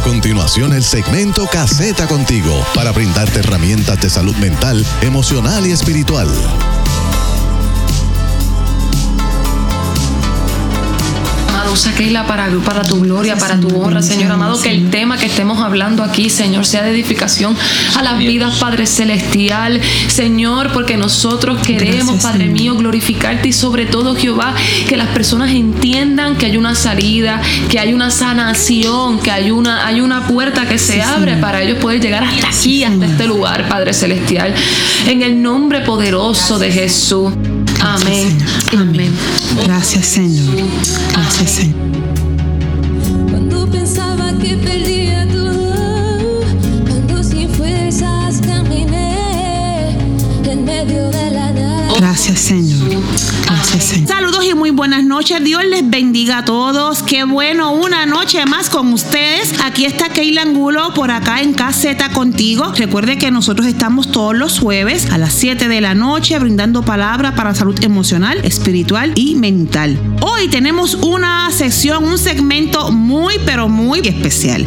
A continuación, el segmento Caseta Contigo para brindarte herramientas de salud mental, emocional y espiritual. Usa Keila para, para tu gloria, para tu honra, Señor amado, que el tema que estemos hablando aquí, Señor, sea de edificación a las vidas, Padre Celestial, Señor, porque nosotros queremos, Padre mío, glorificarte y sobre todo, Jehová, que las personas entiendan que hay una salida, que hay una sanación, que hay una, hay una puerta que se abre para ellos poder llegar hasta aquí, hasta este lugar, Padre Celestial, en el nombre poderoso de Jesús. Amén. Amén. Gracias, Señor. Gracias, Señor. Cuando pensaba que perdía Gracias, Señor. Gracias, Señor. Saludos y muy buenas noches. Dios les bendiga a todos. Qué bueno, una noche más con ustedes. Aquí está Keila Angulo por acá en Caseta contigo. Recuerde que nosotros estamos todos los jueves a las 7 de la noche brindando palabra para salud emocional, espiritual y mental. Hoy tenemos una sección, un segmento muy, pero muy especial.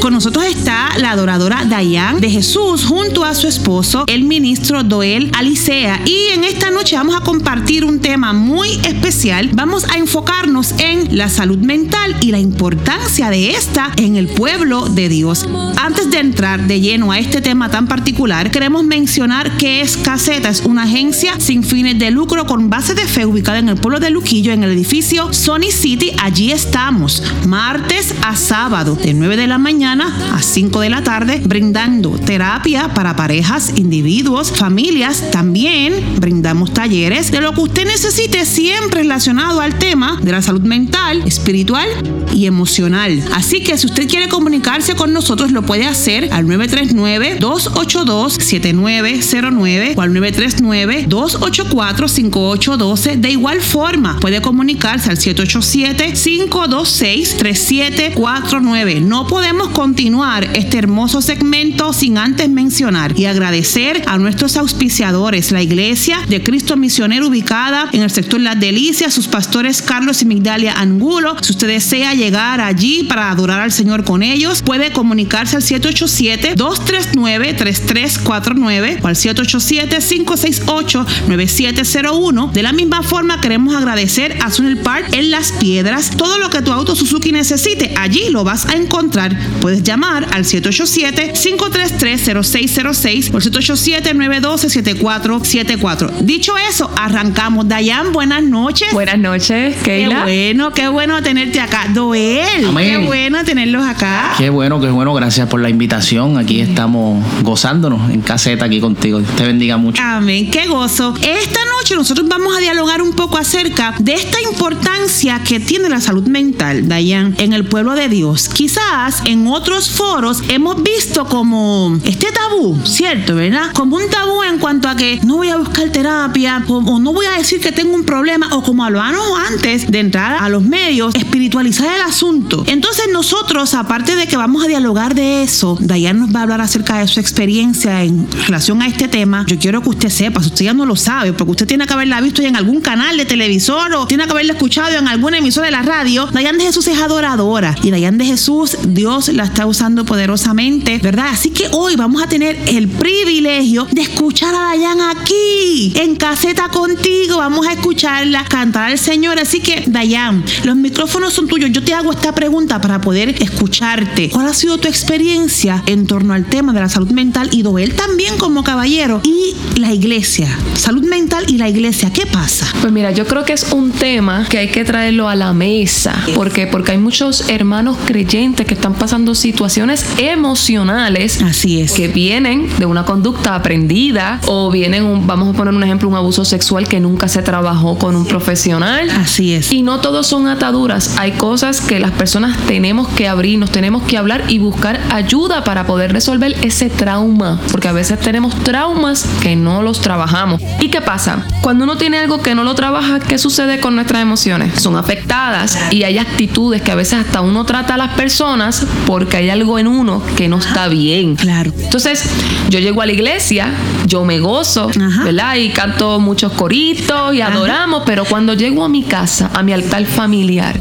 Con nosotros está la adoradora Dayan de Jesús junto a su esposo, el ministro Doel Alicea. Y en esta noche vamos a compartir un tema muy especial. Vamos a enfocarnos en la salud mental y la importancia de esta en el pueblo de Dios. Antes de entrar de lleno a este tema tan particular, queremos mencionar que es Caseta, es una agencia sin fines de lucro con base de fe ubicada en el pueblo de Luquillo, en el edificio Sony City. Allí estamos, martes a sábado, de 9 de la mañana a 5 de la tarde, brindando terapia para parejas, individuos, familias. También brindamos talleres de lo que usted necesite siempre relacionado al tema de la salud mental, espiritual y emocional. Así que si usted quiere comunicarse con nosotros, lo puede hacer al 939-282-7909 o al 939-284-5812. De igual forma, puede comunicarse al 787-526-3749. No podemos continuar este hermoso segmento sin antes mencionar y agradecer a nuestros auspiciadores, la Iglesia de Cristo Misionero ubicada en el sector Las Delicias, sus pastores Carlos y Migdalia Angulo. Si usted desea llegar allí para adorar al Señor con ellos, puede comunicarse al 787-239-3349 o al 787-568-9701. De la misma forma, queremos agradecer a Sunil Park en Las Piedras. Todo lo que tu auto Suzuki necesite, allí lo vas a encontrar. Puedes llamar al 787-533-0606 o 787-912-7474. Dicho eso, arrancamos. Dayan, buenas noches. Buenas noches, Keila. Qué bueno, qué bueno tenerte acá. Doel, Amén. qué bueno tenerlos acá. Qué bueno, qué bueno. Gracias por la invitación. Aquí estamos gozándonos en caseta aquí contigo. Te bendiga mucho. Amén, qué gozo. Esta noche nosotros vamos a dialogar un poco acerca de esta importancia que tiene la salud mental, Dayan, en el pueblo de Dios. Quizás en otros foros hemos visto como este tabú, ¿cierto? ¿Verdad? Como un tabú en cuanto a que no voy a buscar terapia o, no voy a decir que tengo un problema o como hablábamos antes de entrar a los medios, espiritualizar el asunto. Entonces nosotros, aparte de que vamos a dialogar de eso, Dayan nos va a hablar acerca de su experiencia en relación a este tema. Yo quiero que usted sepa, si usted ya no lo sabe, porque usted tiene que haberla visto en algún canal de televisor o tiene que haberla escuchado en alguna emisora de la radio, Dayan de Jesús es adoradora y Dayan de Jesús, Dios la está usando poderosamente, ¿verdad? Así que hoy vamos a tener el privilegio de escuchar a Dayan aquí, en caseta contigo. Vamos a escucharla cantar al Señor. Así que, Dayan, los micrófonos son tuyos. Yo te hago esta pregunta para poder escucharte. ¿Cuál ha sido tu experiencia en torno al tema de la salud mental y Doel también como caballero? Y la iglesia, salud mental y la iglesia, ¿qué pasa? Pues mira, yo creo que es un tema que hay que traerlo a la mesa. ¿Por qué? Porque hay muchos hermanos creyentes que están pasando situaciones emocionales Así es. que vienen de una conducta aprendida o vienen, un- vamos a poner un ejemplo, un abuso sexual que nunca se trabajó con un profesional. Así es. Y no todos son ataduras, hay cosas que las personas tenemos que abrir, nos tenemos que hablar y buscar ayuda para poder resolver ese trauma, porque a veces tenemos traumas que no los trabajamos. ¿Y qué pasa? Cuando uno tiene algo que no lo trabaja, ¿qué sucede con nuestras emociones? Son afectadas y hay actitudes que a veces hasta uno trata a las personas porque hay algo en uno que no está bien. Claro. Entonces, yo llego a la iglesia, yo me gozo, Ajá. ¿verdad? Y canto muchos coritos y Ajá. adoramos, pero cuando llego a mi casa, a mi altar familiar.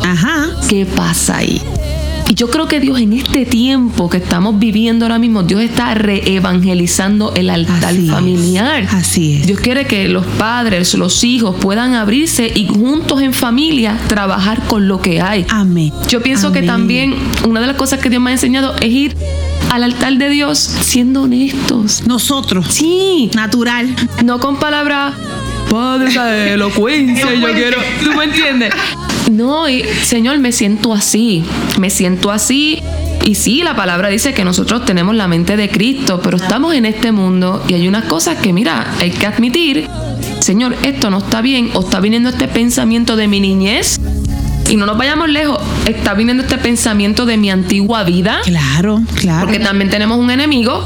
¿qué pasa ahí? Y yo creo que Dios en este tiempo que estamos viviendo ahora mismo, Dios está reevangelizando el altar Así es. familiar. Así es. Dios quiere que los padres, los hijos puedan abrirse y juntos en familia trabajar con lo que hay. Amén. Yo pienso que también una de las cosas que Dios me ha enseñado es ir al altar de Dios siendo honestos. Nosotros, Sí, natural. no con palabras, Padre, elocuencia, yo quiero. ¿Tú me entiendes? No, y, Señor, me siento así. Me siento así. Y sí, la palabra dice que nosotros tenemos la mente de Cristo, pero estamos en este mundo y hay unas cosas que, mira, hay que admitir. Señor, esto no está bien, o está viniendo este pensamiento de mi niñez. Y no nos vayamos lejos, está viniendo este pensamiento de mi antigua vida. Claro, claro. Porque también tenemos un enemigo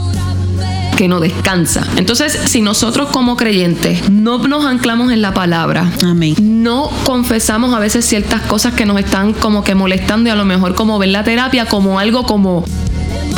que no descansa. Entonces, si nosotros como creyentes no nos anclamos en la palabra, Amén. No confesamos a veces ciertas cosas que nos están como que molestando y a lo mejor como ver la terapia como algo como,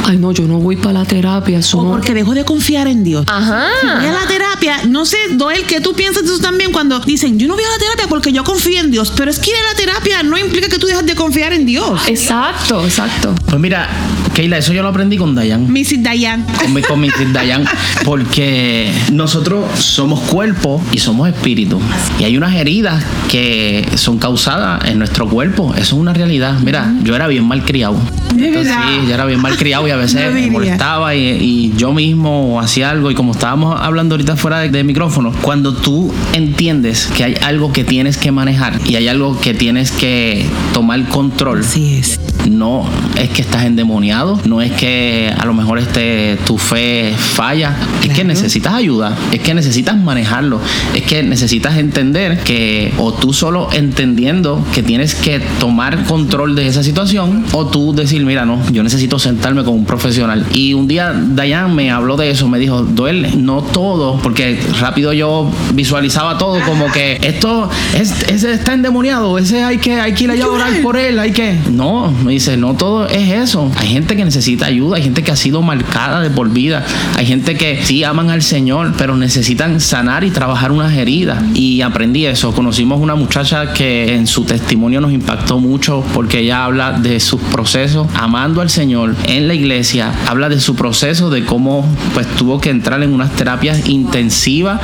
ay no, yo no voy para la terapia, eso O no". porque dejo de confiar en Dios. Ajá. Voy a la terapia, no sé, Doel, que tú piensas de eso también cuando dicen, yo no voy a la terapia porque yo confío en Dios, pero es que ir a la terapia no implica que tú dejas de confiar en Dios. Exacto, exacto. Pues mira, Keila, eso yo lo aprendí con Dayan. Mrs. Dayan. con mi, con Sid Dayan, porque nosotros somos cuerpo y somos espíritu. Y hay unas heridas que son causadas en nuestro cuerpo. Eso es una realidad. Mira, yo era bien mal criado. Entonces, sí, yo era bien mal criado y a veces No me molestaba y, y yo mismo hacía algo. Y como estábamos hablando ahorita de micrófono, cuando tú entiendes que hay algo que tienes que manejar y hay algo que tienes que tomar control, Así es. No es que estás endemoniado, no es que a lo mejor este, tu fe falla, es que necesitas ayuda, es que necesitas manejarlo, es que necesitas entender que o tú solo entendiendo que tienes que tomar control de esa situación o tú decir, mira, no, yo necesito sentarme con un profesional. Y un día Dayan me habló de eso, me dijo, duele, no todo, porque rápido yo visualizaba todo como que esto, es, ese está endemoniado, ese hay que, hay que ir allá a orar. por él, hay que... No, dice, no todo es eso. Hay gente que necesita ayuda, hay gente que ha sido marcada de por vida, hay gente que sí aman al Señor, pero necesitan sanar y trabajar unas heridas. Y aprendí eso. Conocimos una muchacha que en su testimonio nos impactó mucho porque ella habla de sus procesos amando al Señor en la iglesia, habla de su proceso, de cómo pues tuvo que entrar en unas terapias intensivas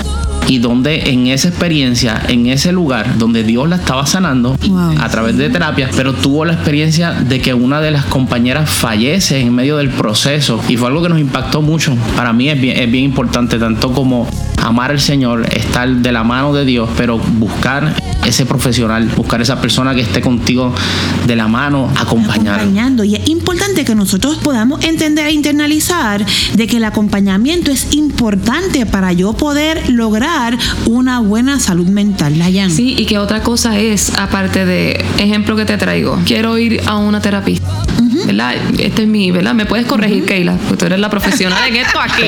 y donde en esa experiencia, en ese lugar donde Dios la estaba sanando Wow. a través de terapia, pero tuvo la experiencia de que una de las compañeras fallece en medio del proceso y fue algo que nos impactó mucho. Para mí es bien, es bien importante, tanto como amar al Señor, estar de la mano de Dios, pero buscar ese profesional, buscar esa persona que esté contigo de la mano, acompañar. acompañando. Y es importante que nosotros podamos entender e internalizar de que el acompañamiento es importante para yo poder lograr una buena salud mental. Dayan. Sí, y que otra cosa es, aparte de ejemplo que te traigo, quiero ir a una terapista. ¿Verdad? Este es mi, ¿verdad? Me puedes corregir, Keila, porque tú eres la profesional en esto aquí.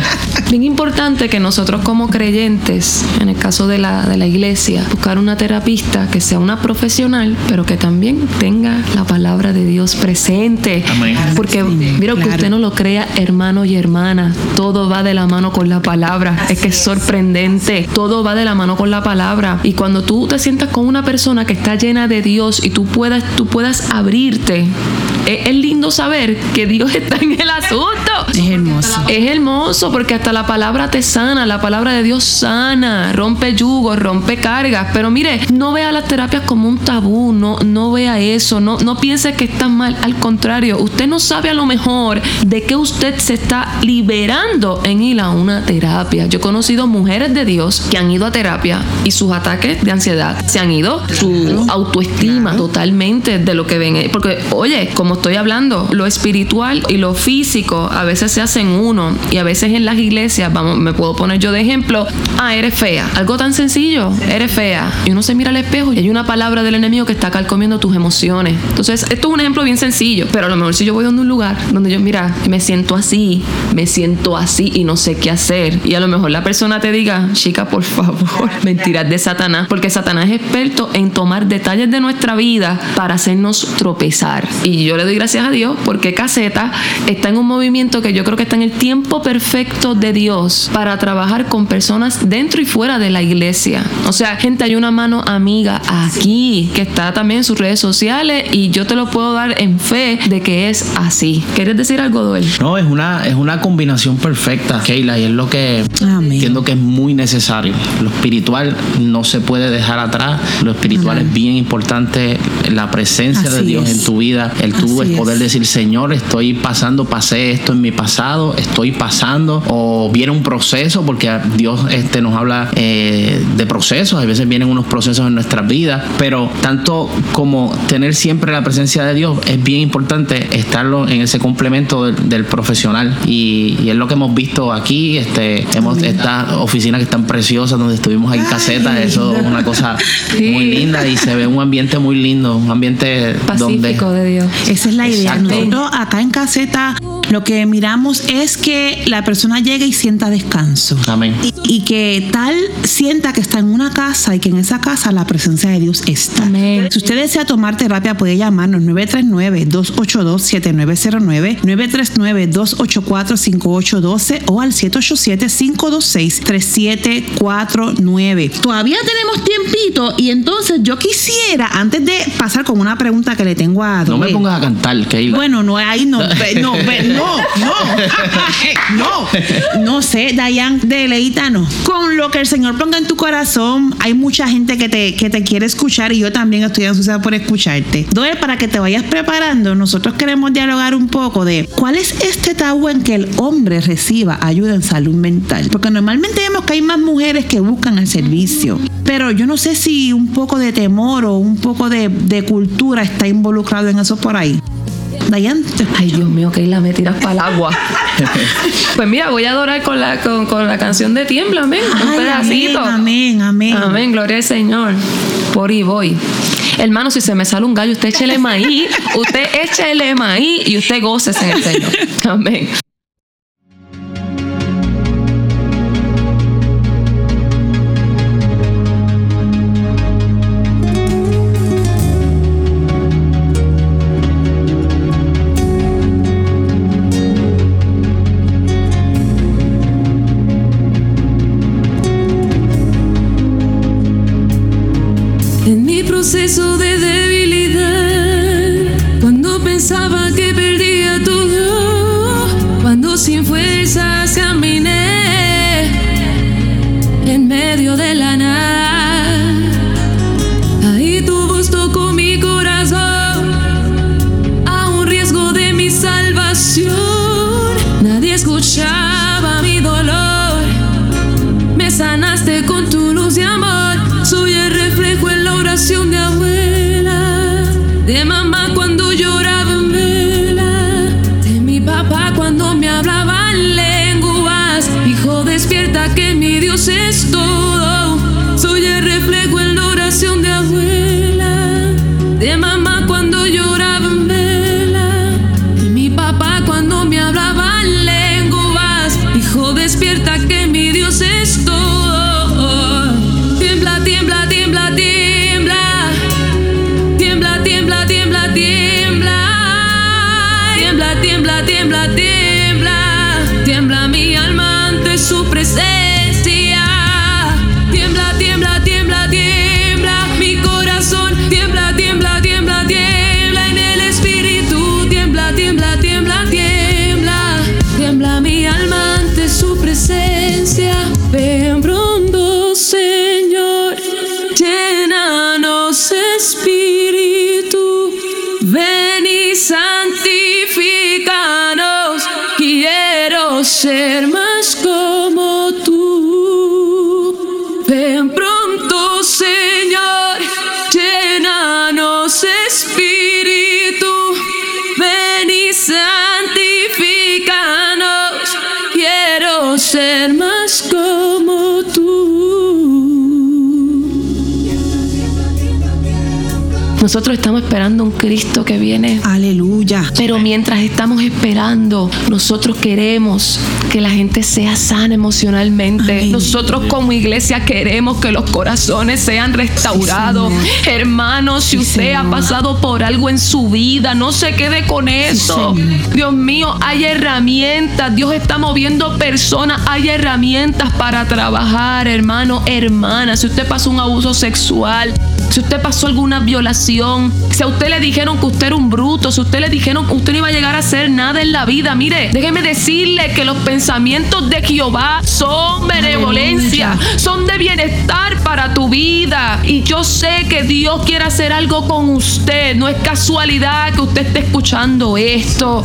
Bien importante que nosotros como creyentes, en el caso de la, de la iglesia, buscar una terapista que sea una profesional, pero que también tenga la palabra de Dios presente. Amén. Porque, mira, que claro. usted no lo crea, hermano y hermana, todo va de la mano con la palabra. Es que es sorprendente. Todo va de la mano con la palabra. Y cuando tú te sientas con una persona que está llena de Dios y tú puedas, tú puedas abrirte, es, es lindo saber que Dios está en el asunto. Es hermoso. Es hermoso porque hasta la palabra te sana, la palabra de Dios sana, rompe yugos, rompe cargas. Pero mire, no vea las terapias como un tabú, no, no vea eso, no, no piense que está mal. Al contrario, usted no sabe a lo mejor de qué usted se está liberando en ir a una terapia. Yo he conocido mujeres de Dios que han ido a terapia y sus ataques de ansiedad se han ido, su autoestima totalmente de lo que ven. Porque, oye, como estoy hablando, lo espiritual y lo físico a veces se hacen uno y a veces en las iglesias, vamos, me puedo poner yo de ejemplo, ah, eres fea. Algo tan sencillo, eres fea. Y uno se mira al espejo y hay una palabra del enemigo que está calcomiendo tus emociones. Entonces, esto es un ejemplo bien sencillo, pero a lo mejor si yo voy a un lugar donde yo, mira, me siento así, me siento así y no sé qué hacer. Y a lo mejor la persona te diga, chica, por favor, mentiras de Satanás, porque Satanás es experto en tomar detalles de nuestra vida para hacernos tropezar. Y yo le doy gracias a Dios porque Caseta está en un movimiento que yo creo que está en el tiempo perfecto de Dios para trabajar con personas dentro y fuera de la iglesia. O sea, gente, hay una mano amiga aquí, que está también en sus redes sociales y yo te lo puedo dar en fe de que es así. ¿Quieres decir algo, Doel? No, es una, es una combinación perfecta, Keila, y es lo que Amén. entiendo que es muy necesario. Lo espiritual no se puede dejar atrás. Lo espiritual es bien importante. La presencia de Dios es. en tu vida, el tú Poder es. decir, Señor, estoy pasando, pasé esto en mi pasado, estoy pasando, o viene un proceso, porque Dios este, nos habla eh, de procesos, a veces vienen unos procesos en nuestras vidas, pero tanto como tener siempre la presencia de Dios, es bien importante estarlo en ese complemento del, del profesional. Y, y es lo que hemos visto aquí, este, hemos estas oficinas que están preciosas, donde estuvimos ahí en caseta, eso es una cosa Sí. muy linda y se ve un ambiente muy lindo, un ambiente Pacífico donde de Dios. Esa es la idea. Nosotros acá en caseta lo que miramos es que la persona llegue y sienta descanso. Amén. Y, y que tal sienta que está en una casa y que en esa casa la presencia de Dios está. Amén. Si usted desea tomar terapia, puede llamarnos 939-282-7909, 939-284-5812 o al 787-526-3749. Todavía tenemos tiempito y entonces yo quisiera, antes de pasar con una pregunta que le tengo a No me pongas a cantar, Keila. bueno, no, ahí no, no, no, no, no, no sé, Dayan, deleítanos. Con lo que el Señor ponga en tu corazón, hay mucha gente que te, que te quiere escuchar y yo también estoy ansiosa por escucharte. Doel, para que te vayas preparando, nosotros queremos dialogar un poco de cuál es este tabú en que el hombre reciba ayuda en salud mental. Porque normalmente vemos que hay más mujeres que buscan el servicio. Pero yo no sé si un poco de temor o un poco de, de cultura está involucrado en eso por ahí. Dayan, Ay, Dios mío, Keila, me tiras para el agua. pues mira, voy a adorar con la, con, con la canción de Tiembla, amén. Un Ay, pedacito. Amén, amén, amén. Amén, gloria al Señor. Por y voy. Hermano, si se me sale un gallo, usted échele maíz, usted échele maíz y usted gócese en el Señor. Amén. Proceso Ven Nosotros estamos esperando un Cristo que viene. Aleluya. Pero mientras estamos esperando, nosotros queremos que la gente sea sana emocionalmente. Amén. Nosotros como iglesia queremos que los corazones sean restaurados. Sí, Hermanos, si Sí, usted ha pasado por algo en su vida, no se quede con eso. Dios mío, hay herramientas. Dios está moviendo personas. Hay herramientas para trabajar, hermano, hermana. Si usted pasó un abuso sexual, si usted pasó alguna violación, si a usted le dijeron que usted era un bruto, si a usted le dijeron que usted no iba a llegar a hacer nada en la vida, mire, déjeme decirle que los pensamientos de Jehová son benevolencia, son de bienestar para tu vida. Y yo sé que Dios quiere hacer algo con usted. No es casualidad que usted esté escuchando esto.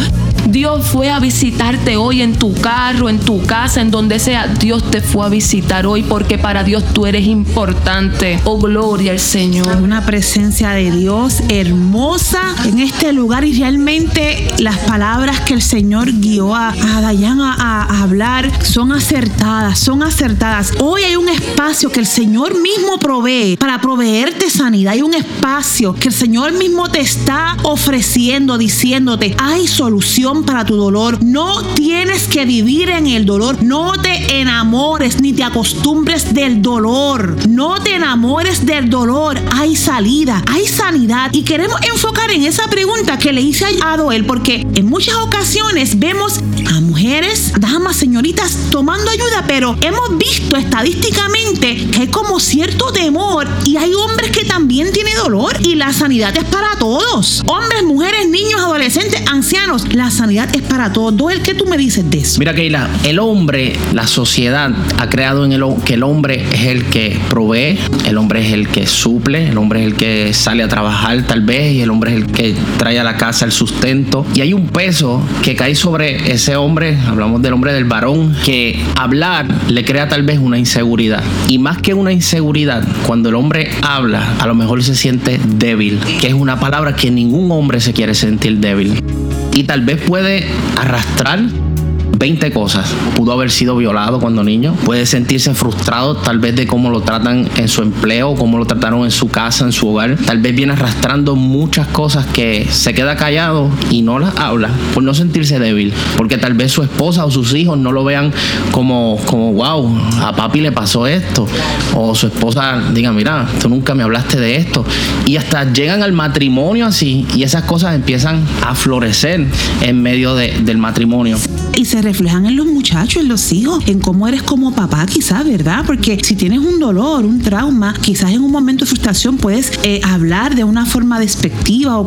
Dios fue a visitarte hoy en tu carro, en tu casa, en donde sea. Dios te fue a visitar hoy porque para Dios tú eres importante. Oh, gloria al Señor. Una presencia de Dios hermosa en este lugar y realmente las palabras que el Señor guió a, a Dayan a, a- hablar son acertadas, son acertadas. Hoy hay un espacio que el Señor mismo provee para proveerte sanidad. Hay un espacio que el Señor mismo te está ofreciendo, diciéndote, hay solución para tu dolor. No tienes que vivir en el dolor. No te enamores ni te acostumbres del dolor. No te enamores del dolor. Hay salida, hay sanidad. Y queremos enfocar en esa pregunta que le hice a Doel, porque en muchas ocasiones vemos a mujeres, damas, señoritas tomando ayuda, pero hemos visto estadísticamente que hay como cierto temor y hay hombres que también tienen dolor y la sanidad es para todos. Hombres, mujeres, niños, adolescentes, ancianos, la sanidad es para todos. Doel, ¿qué tú me dices de eso? Mira, Keila, el hombre, la sociedad ha creado en el que el hombre es el que provee, el hombre es el que suple, el hombre es el que sale a trabajar tal vez y el hombre es el que trae a la casa el sustento. Y hay un peso que cae sobre ese hombre, hablamos del hombre del varón, que hablar le crea tal vez una inseguridad. Y más que una inseguridad, cuando el hombre habla, a lo mejor se siente débil, que es una palabra que ningún hombre se quiere sentir débil. Y tal vez puede arrastrar 20 cosas. Pudo haber sido violado cuando niño. Puede sentirse frustrado tal vez de cómo lo tratan en su empleo, cómo lo trataron en su casa, en su hogar. Tal vez viene arrastrando muchas cosas que se queda callado y no las habla por no sentirse débil. Porque tal vez su esposa o sus hijos no lo vean como, como wow, a papi le pasó esto. O su esposa diga, mira, tú nunca me hablaste de esto. Y hasta llegan al matrimonio así y esas cosas empiezan a florecer en medio de- del matrimonio. Y se reflejan en los muchachos, en los hijos, en cómo eres como papá, quizás, ¿verdad? Porque si tienes un dolor, un trauma, quizás en un momento de frustración puedes eh, hablar de una forma despectiva o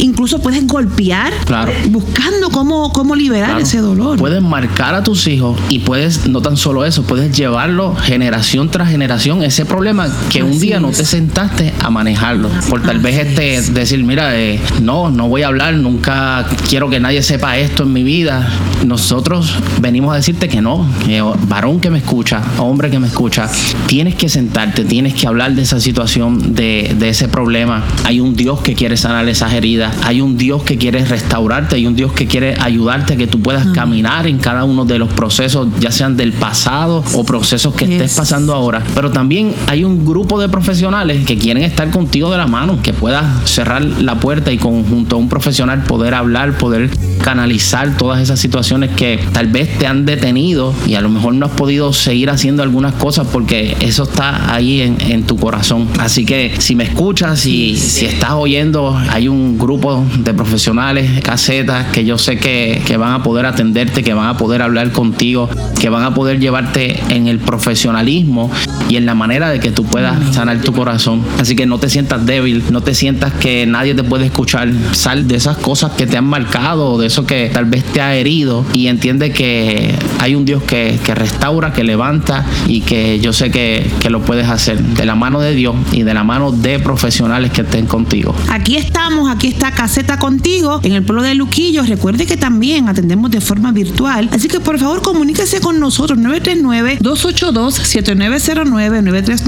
incluso puedes golpear, Claro. buscando cómo, cómo liberar Claro. ese dolor. Puedes marcar a tus hijos y puedes, no tan solo eso, puedes llevarlo generación tras generación, ese problema que un día no te sentaste a manejarlo. Por tal vez este es. decir, mira, eh, no, no voy a hablar, nunca quiero que nadie sepa esto en mi vida. Nosotros venimos a decirte que no, varón que me escucha, hombre que me escucha, tienes que sentarte, tienes que hablar de esa situación, de, de ese problema. Hay un Dios que quiere sanar esas heridas, hay un Dios que quiere restaurarte, hay un Dios que quiere ayudarte a que tú puedas caminar en cada uno de los procesos, ya sean del pasado o procesos que estés pasando ahora. Pero también hay un grupo de profesionales que quieren estar contigo de la mano, que puedas cerrar la puerta y con, junto a un profesional poder hablar, poder canalizar todas esas situaciones que tal vez te han detenido y a lo mejor no has podido seguir haciendo algunas cosas porque eso está ahí en, en tu corazón. Así que si me escuchas y si estás oyendo, hay un grupo de profesionales, casetas, que yo sé que, que van a poder atenderte, que van a poder hablar contigo, que van a poder llevarte en el profesionalismo y en la manera de que tú puedas sanar tu corazón. Así que no te sientas débil, no te sientas que nadie te puede escuchar. Sal de esas cosas que te han marcado, de eso que tal vez te ha herido y entiende que hay un Dios que, que restaura, que levanta y que yo sé que, que lo puedes hacer de la mano de Dios y de la mano de profesionales que estén contigo. Aquí estamos, aquí está Caseta Contigo en el pueblo de Luquillo. Recuerde que también atendemos de forma virtual. Así que por favor comuníquese con nosotros 939-282-7909,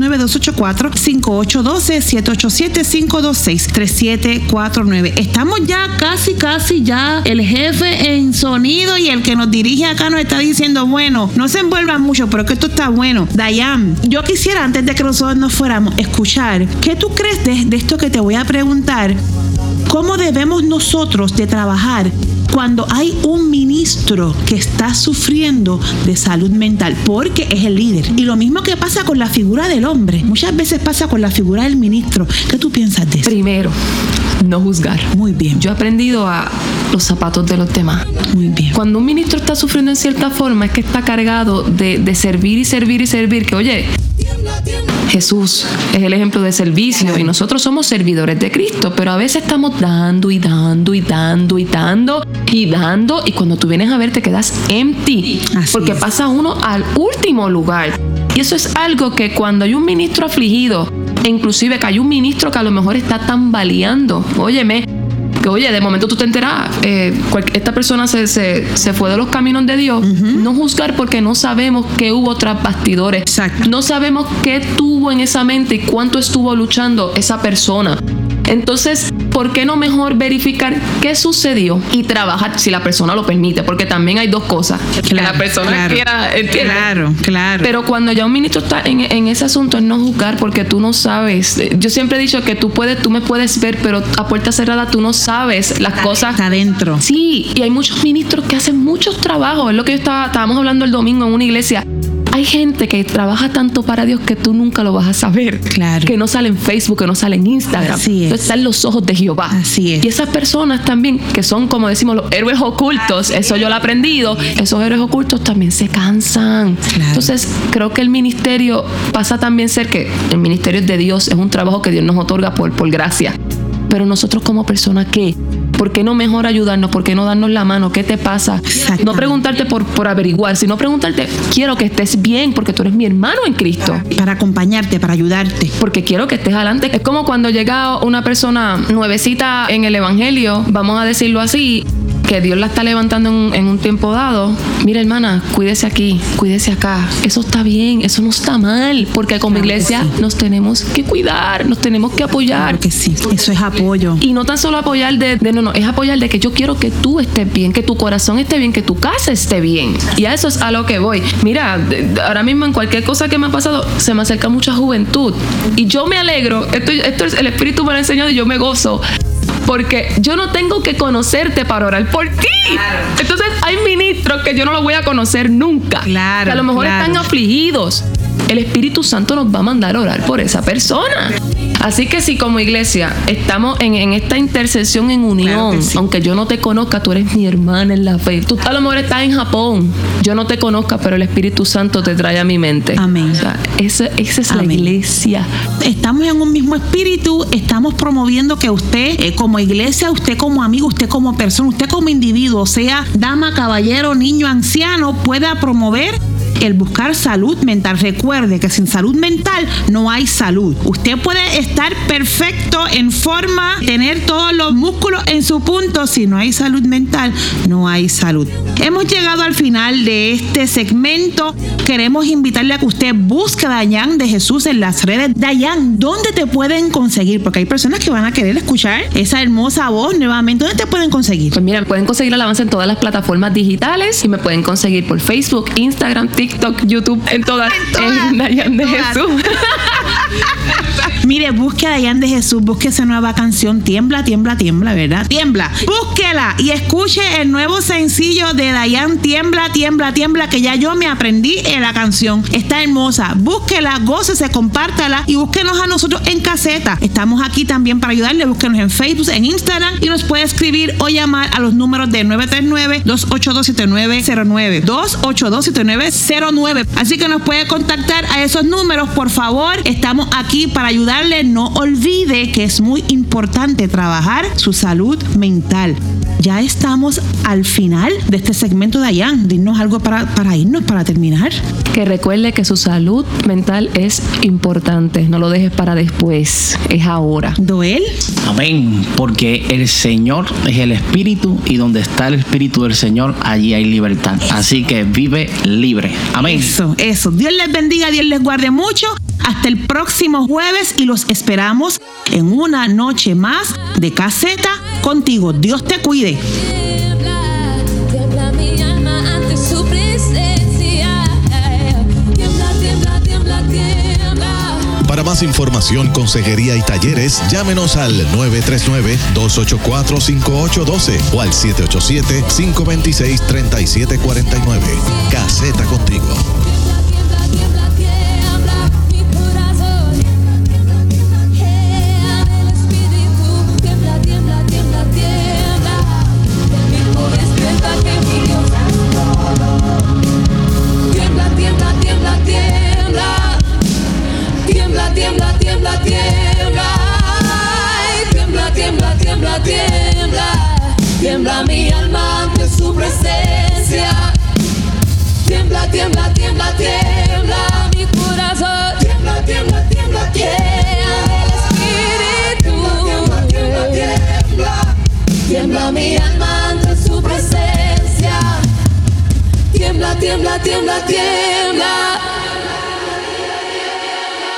939-284-5812-787-526-3749. Estamos ya casi, casi ya. El jefe en sonido y el que nos dirige acá nos está diciendo, bueno, no se envuelvan mucho, pero que esto está bueno. Dayan, yo quisiera antes de que nosotros nos fuéramos escuchar, ¿qué tú crees de esto que te voy a preguntar? ¿Cómo debemos nosotros de trabajar cuando hay un ministro que está sufriendo de salud mental? Porque es el líder. Y lo mismo que pasa con la figura del hombre. Muchas veces pasa con la figura del ministro. ¿Qué tú piensas de eso? Primero, no juzgar. Muy bien. Yo he aprendido a los zapatos de los demás. Muy bien. Cuando un ministro está sufriendo en cierta forma, es que está cargado de, de servir y servir y servir. Que oye, Jesús es el ejemplo de servicio y nosotros somos servidores de Cristo, pero a veces estamos dando y dando y dando y dando y dando y cuando tú vienes a ver te quedas empty Así porque es. pasa uno al último lugar. Y eso es algo que cuando hay un ministro afligido, inclusive que hay un ministro que a lo mejor está tambaleando, óyeme, que oye, de momento tú te enteras, eh, cual- esta persona se, se- se fue de los caminos de Dios, no juzgar porque no sabemos qué hubo tras bastidores, Exacto. no sabemos qué tuvo en esa mente y cuánto estuvo luchando esa persona. Entonces, ¿por qué no mejor verificar qué sucedió y trabajar si la persona lo permite? Porque también hay dos cosas. que la persona claro, quiera, ¿entiendes? Claro, claro. Pero cuando ya un ministro está en, en ese asunto es no juzgar porque tú no sabes. Yo siempre he dicho que tú puedes, tú me puedes ver, pero a puerta cerrada tú no sabes las cosas. está adentro. Sí, y hay muchos ministros que hacen muchos trabajos. Es lo que yo estaba, estábamos hablando el domingo en una iglesia. Hay gente que trabaja tanto para Dios que tú nunca lo vas a saber. Claro. Que no sale en Facebook, que no sale en Instagram. Así es. Entonces están los ojos de Jehová. Así es. Y esas personas también, que son como decimos los héroes ocultos, eso yo lo he aprendido, esos héroes ocultos también se cansan. Claro. Entonces creo que el ministerio pasa también ser que el ministerio es de Dios, es un trabajo que Dios nos otorga por, por gracia. Pero nosotros como personas, ¿qué? ¿Por qué no mejor ayudarnos? ¿Por qué no darnos la mano? ¿Qué te pasa? No preguntarte por, por averiguar, sino preguntarte, quiero que estés bien porque tú eres mi hermano en Cristo Para acompañarte, para ayudarte. porque quiero que estés adelante. Es como cuando llega una persona nuevecita en el Evangelio, vamos a decirlo así, que Dios la está levantando en, un- en un tiempo dado. Mira, hermana, cuídese aquí, cuídese acá. Eso está bien, eso no está mal, porque como Claro iglesia sí. nos tenemos que cuidar, nos tenemos que apoyar. Claro que sí. Eso es apoyo. Y no tan solo apoyar de, de- no, no, es apoyar de que yo quiero que tú estés bien, que tu corazón esté bien, que tu casa esté bien. Y a eso es a lo que voy. Mira, ahora mismo en cualquier cosa que me ha pasado, se me acerca mucha juventud. Y yo me alegro, esto, esto es el Espíritu me lo ha enseñado y yo me gozo. Porque yo no tengo que conocerte para orar por ti. Entonces hay ministros que yo no los voy a conocer nunca. Claro, Que a lo mejor claro. están afligidos. El Espíritu Santo nos va a mandar a orar por esa persona. Así que si como iglesia estamos en, en esta intercesión en unión, Claro que sí. aunque yo no te conozca, tú eres mi hermana en la fe. Tú a lo mejor estás en Japón, yo no te conozca, pero el Espíritu Santo te trae a mi mente. Amén. O sea, esa, esa es la iglesia. Estamos en un mismo espíritu, estamos promoviendo que usted eh, como iglesia, usted como amigo, usted como persona, usted como individuo, sea dama, caballero, niño, anciano, pueda promover el buscar salud mental. Recuerde que sin salud mental no hay salud. Usted puede estar perfecto en forma, tener todos los músculos en su punto. Si no hay salud mental, no hay salud. Hemos llegado al final de este segmento. Queremos invitarle a que usted busque a Dayan de Jesús en las redes. Dayan, ¿dónde te pueden conseguir? Porque hay personas que van a querer escuchar esa hermosa voz nuevamente. ¿Dónde te pueden conseguir? Pues mira, pueden conseguir alabanza en todas las plataformas digitales y me pueden conseguir por Facebook, Instagram, TikTok, YouTube, en todas. En Dayan de todas. Jesús. Mire, busque a Dayan de Jesús, busque esa nueva canción, Tiembla, Tiembla, Tiembla, ¿verdad? Tiembla. Búsquela y escuche el nuevo sencillo de Dayan, Tiembla, Tiembla, Tiembla, que ya yo me aprendí en la canción. Está hermosa. Búsquela, gócese, compártala y búsquenos a nosotros en caseta. Estamos aquí también para ayudarle. Búsquenos en Facebook, en Instagram y nos puede escribir o llamar a los números de 939-282-7909. 282-7909. Así que nos puede contactar a esos números, por favor. Estamos aquí para ayudar no olvide que es muy importante trabajar su salud mental. Ya estamos al final de este segmento de Ayan. Dinos algo para, para irnos, para terminar. Que recuerde que su salud mental es importante. No lo dejes para después. Es ahora. Doel. Amén. Porque el Señor es el Espíritu y donde está el Espíritu del Señor, allí hay libertad. Así que vive libre. Amén. Eso, eso. Dios les bendiga, Dios les guarde mucho. Hasta el próximo jueves y los esperamos en una noche más de caseta contigo. Dios te cuide. Para más información, consejería y talleres, llámenos al 939-284-5812 o al 787-526-3749. Caseta contigo.